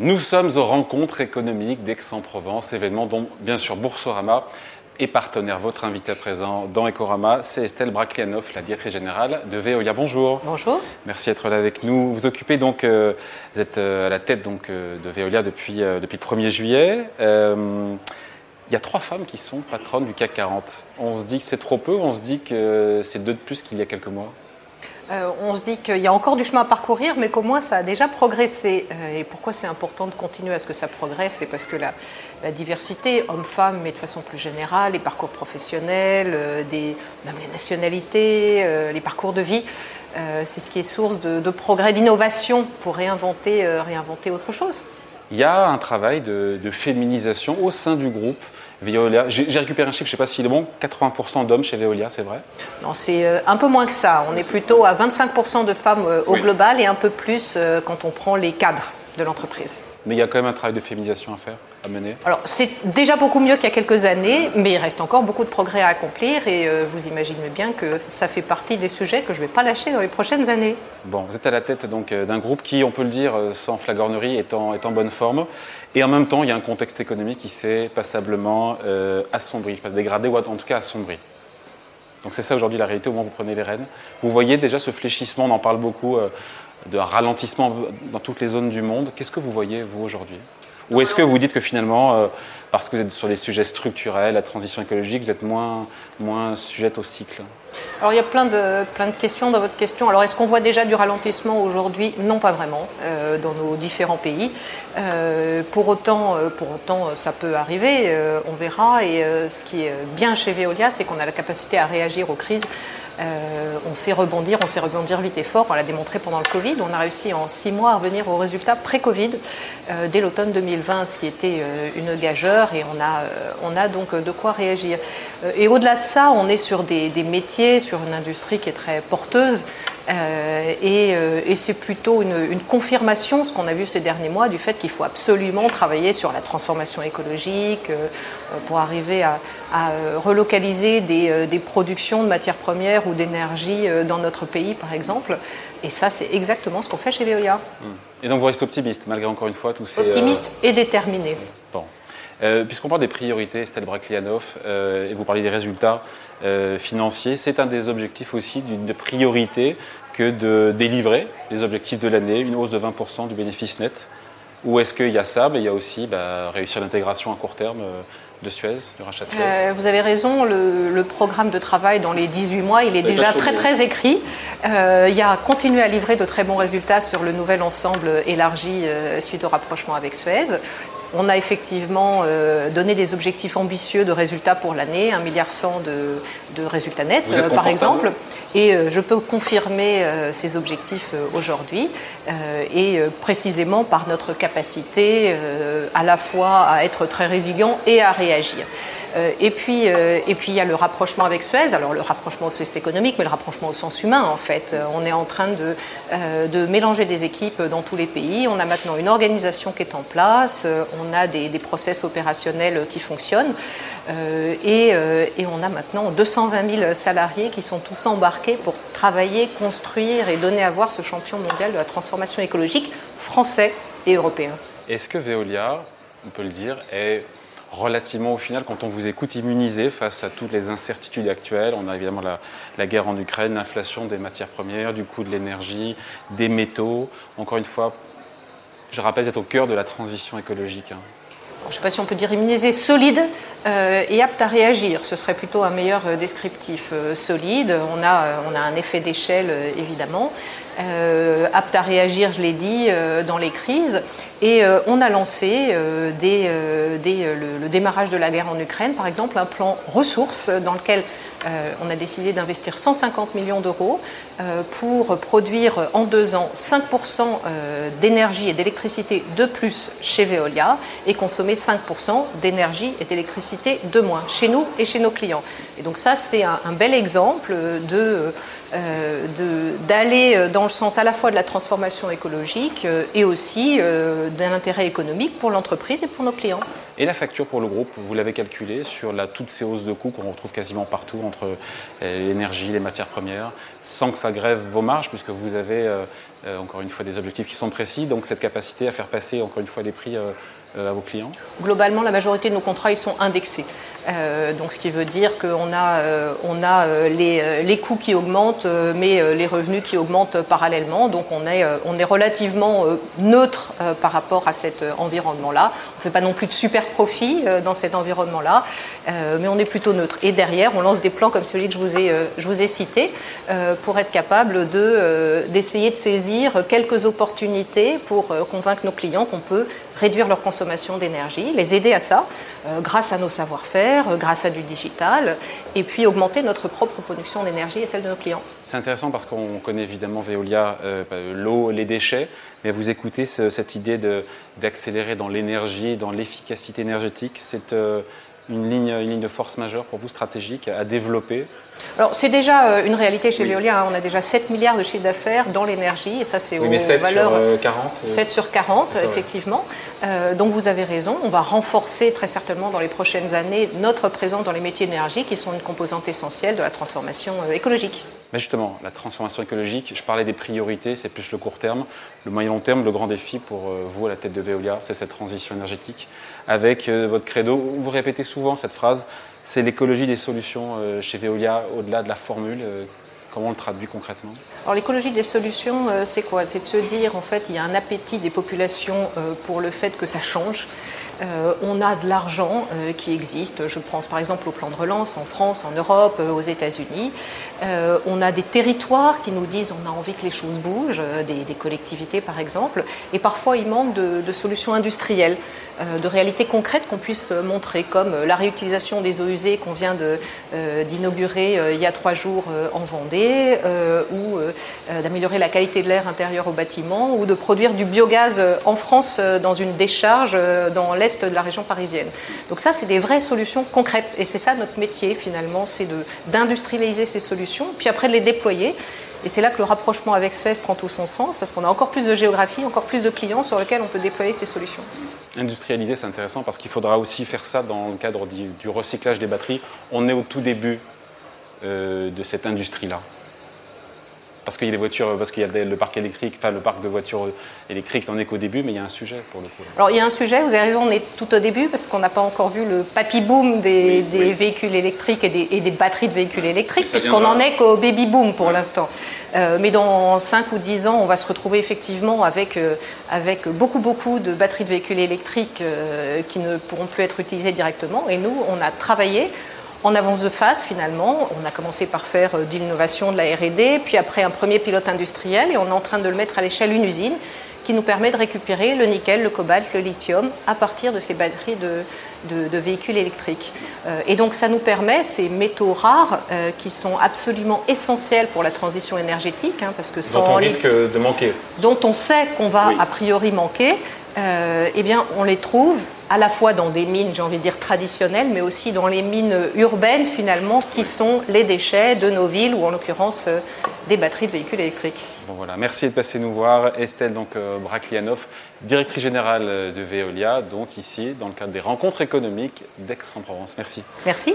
Nous sommes aux rencontres économiques d'Aix-en-Provence, événement dont bien sûr Boursorama est partenaire. Votre invité présent dans Ecorama, c'est Estelle Braklianov, la directrice générale de Veolia. Bonjour. Bonjour. Merci d'être là avec nous. Vous occupez donc, euh, vous êtes euh, à la tête donc, euh, de Veolia depuis, depuis le 1er juillet. il y a trois femmes qui sont patronnes du CAC 40. On se dit que c'est trop peu, on se dit que c'est deux de plus qu'il y a quelques mois. Euh, on se dit qu'il y a encore du chemin à parcourir, mais qu'au moins ça a déjà progressé. Euh, et pourquoi c'est important de continuer à ce que ça progresse C'est parce que la, diversité, hommes-femmes, mais de façon plus générale, les parcours professionnels, euh, des, même les nationalités, les parcours de vie, c'est ce qui est source de, progrès, d'innovation pour réinventer, réinventer autre chose. Il y a un travail de féminisation au sein du groupe. Veolia, j'ai récupéré un chiffre, je ne sais pas s'il est bon, 80% d'hommes chez Veolia, c'est vrai Non, c'est euh, un peu moins que ça. On est plutôt à 25% de femmes euh, au global et un peu plus euh, quand on prend les cadres de l'entreprise. Mais il y a quand même un travail de féminisation à faire, à mener Alors, c'est déjà beaucoup mieux qu'il y a quelques années, mais il reste encore beaucoup de progrès à accomplir et vous imaginez bien que ça fait partie des sujets que je ne vais pas lâcher dans les prochaines années. Bon, vous êtes à la tête donc d'un groupe qui, on peut le dire sans flagornerie, est en, est en bonne forme. Et en même temps, il y a un contexte économique qui s'est passablement euh, assombri, pas dégradé ou en tout cas assombri. Donc c'est ça aujourd'hui la réalité au moment où vous prenez les rênes. Vous voyez déjà ce fléchissement, on en parle beaucoup, euh, de ralentissement dans toutes les zones du monde. Qu'est-ce que vous voyez, vous, aujourd'hui? Ou est-ce que vous dites que finalement, euh, parce que vous êtes sur des sujets structurels, la transition écologique, vous êtes moins, moins sujette au cycle? Alors il y a plein de, plein de questions dans votre question. Alors est-ce qu'on voit déjà du ralentissement aujourd'hui? Non, pas vraiment, euh, dans nos différents pays. Euh, pour, autant, euh, pour autant, ça peut arriver, on verra. Et ce qui est bien chez Veolia, c'est qu'on a la capacité à réagir aux crises euh, on sait rebondir, on sait rebondir vite et fort. On l'a démontré pendant le Covid. On a réussi en six mois à revenir aux résultats pré-Covid euh, dès l'automne 2020, ce qui était euh, une gageure et on a, on a donc de quoi réagir. et au-delà de ça, on est sur des, métiers, sur une industrie qui est très porteuse. Et, c'est plutôt une, confirmation, ce qu'on a vu ces derniers mois, du fait qu'il faut absolument travailler sur la transformation écologique pour arriver à, relocaliser des, des productions de matières premières ou d'énergie euh, dans notre pays, par exemple. Et ça, c'est exactement ce qu'on fait chez Veolia. Hmm. Et donc vous restez optimiste, malgré encore une fois tous ces... Optimiste euh, et déterminé. Bon. Euh, puisqu'on parle des priorités, Estelle Braklianov, et vous parlez des résultats financiers, c'est un des objectifs aussi d'une priorité que de délivrer les objectifs de l'année, une hausse de 20% du bénéfice net. Ou est-ce qu'il y a ça, mais il y a aussi bah, réussir l'intégration à court terme de Suez, du rachat de Suez euh, Vous avez raison, le, programme de travail dans les 18 mois, il est déjà très très écrit. Euh, il y a continué à livrer de très bons résultats sur le nouvel ensemble élargi euh, suite au rapprochement avec Suez. On a effectivement donné des objectifs ambitieux de résultats pour l'année, 1,1 milliard de, de résultats nets, par exemple. Et euh, je peux confirmer euh, ces objectifs euh, aujourd'hui, et précisément par notre capacité à la fois à être très résilient et à réagir. Et puis, et puis il y a le rapprochement avec Suez. Alors le rapprochement au sens économique, mais le rapprochement au sens humain en fait. On est en train de, de mélanger des équipes dans tous les pays. On a maintenant une organisation qui est en place. On a des, des process opérationnels qui fonctionnent. Euh, euh, et, on a maintenant 220 000 salariés qui sont tous embarqués pour travailler, construire et donner à voir ce champion mondial de la transformation écologique français et européen. Est-ce que Veolia, on peut le dire, est relativement au final, quand on vous écoute, immunisé face à toutes les incertitudes actuelles On a évidemment la, guerre en Ukraine, l'inflation des matières premières, du coût de l'énergie, des métaux. Encore une fois, je rappelle, vous au cœur de la transition écologique. Hein je ne sais pas si on peut dire immunisé, solide euh, et apte à réagir. Ce serait plutôt un meilleur euh, descriptif. Euh, solide, on a, on a un effet d'échelle évidemment. apte à réagir, je l'ai dit, dans les crises. Et on a lancé, dès, le, le, démarrage de la guerre en Ukraine, par exemple, un plan ressources dans lequel euh, on a décidé d'investir 150 millions d'euros euh, pour produire en deux ans 5% euh, d'énergie et d'électricité de plus chez Veolia et consommer 5% d'énergie et d'électricité de moins chez nous et chez nos clients. Et donc ça, c'est un, bel exemple d'aller dans le sens à la fois de la transformation écologique et aussi d'un intérêt économique pour l'entreprise et pour nos clients. Et la facture pour le groupe, vous l'avez calculée sur toutes ces hausses de coûts qu'on retrouve quasiment partout entre l'énergie, les matières premières, sans que ça grève vos marges, puisque vous avez encore une fois des objectifs qui sont précis, donc cette capacité à faire passer encore une fois les prix à vos clients Globalement, la majorité de nos contrats ils sont indexés. Euh, donc, ce qui veut dire qu'on a, euh, on a euh, les, les, coûts qui augmentent, mais les revenus qui augmentent parallèlement. Donc, on est, on est relativement neutre par rapport à cet environnement-là. On ne fait pas non plus de super profit dans cet environnement-là, mais on est plutôt neutre. Et derrière, on lance des plans comme celui que je vous ai, je vous ai cité pour être capable de, d'essayer de saisir quelques opportunités pour convaincre nos clients qu'on peut réduire leur consommation d'énergie, les aider à ça grâce à nos savoir-faire euh, grâce à du digital, et puis augmenter notre propre production d'énergie et celle de nos clients. C'est intéressant parce qu'on connaît évidemment Veolia, euh, l'eau, les déchets, mais vous écoutez cette idée d'accélérer dans l'énergie, dans l'efficacité énergétique, euh, une ligne, une ligne de force majeure pour vous stratégique à développer alors, c'est déjà euh, une réalité chez Veolia. Hein. On a déjà 7 milliards de chiffre d'affaires dans l'énergie. Et ça, c'est oui, mais 7 Sur 40, 7 euh, sur 40, effectivement. donc, vous avez raison. On va renforcer très certainement dans les prochaines années notre présence dans les métiers d'énergie qui sont une composante essentielle de la transformation écologique. Mais justement, la transformation écologique, je parlais des priorités, c'est plus le court terme. Le moyen long terme, le grand défi pour vous à la tête de Veolia, c'est cette transition énergétique. Avec votre credo, vous répétez souvent cette phrase, c'est l'écologie des solutions euh, chez Veolia, au-delà de la formule. Euh, comment on le traduit concrètement? Alors l'écologie des solutions, euh, c'est quoi? C'est de se dire, en fait, il y a un appétit des populations pour le fait que ça change. On a de l'argent qui existe. Je pense par exemple au plan de relance en France, en Europe, aux États-Unis. on a des territoires qui nous disent on a envie que les choses bougent, des, collectivités par exemple. Et parfois il manque de solutions industrielles. Euh, de réalités concrètes qu'on puisse montrer, comme euh, la réutilisation des eaux usées qu'on vient euh, d'inaugurer il y a trois jours en Vendée, ou d'améliorer la qualité de l'air intérieur au bâtiment, ou de produire du biogaz en France dans une décharge dans l'est de la région parisienne. Donc ça, c'est des vraies solutions concrètes, et c'est ça notre métier finalement, c'est d'industrialiser ces solutions, puis après de les déployer. Et c'est là que le rapprochement avec Suez prend tout son sens, parce qu'on a encore plus de géographie, encore plus de clients sur lesquels on peut déployer ces solutions. Industrialiser, c'est intéressant parce qu'il faudra aussi faire ça dans le cadre du, recyclage des batteries. On est au tout début euh, de cette industrie-là parce qu'il y a les voitures, parce qu'il y a le parc électrique, enfin le parc de voitures électriques n'en est qu'au début, mais il y a un sujet pour le coup. Alors il y a un sujet, vous avez raison, on est tout au début parce qu'on n'a pas encore vu le papy boom des, véhicules électriques et des, batteries de véhicules électriques, puisqu'on n'en est qu'au baby boom pour l'instant. Euh, mais dans 5 ou 10 ans, on va se retrouver effectivement avec, euh, avec beaucoup, beaucoup de batteries de véhicules électriques euh, qui ne pourront plus être utilisées directement. Et nous, on a travaillé en avance de phase finalement. On a commencé par faire euh, de l'innovation, de la RD, puis après un premier pilote industriel et on est en train de le mettre à l'échelle une usine qui nous permet de récupérer le nickel, le cobalt, le lithium à partir de ces batteries de, véhicules électriques. Euh, et donc ça nous permet, ces métaux rares euh, qui sont absolument essentiels pour la transition énergétique, hein, parce que sans dont on risque de manquer, dont on sait qu'on va a priori manquer, eh bien on les trouve à la fois dans des mines, j'ai envie de dire traditionnelles, mais aussi dans les mines urbaines finalement, qui sont les déchets de nos villes ou en l'occurrence euh, des batteries de véhicules électriques. Bon, voilà. Merci de passer nous voir. Estelle donc, euh, Braclianoff, directrice générale euh, de Veolia, donc ici dans le cadre des rencontres économiques d'Aix-en-Provence. Merci. Merci.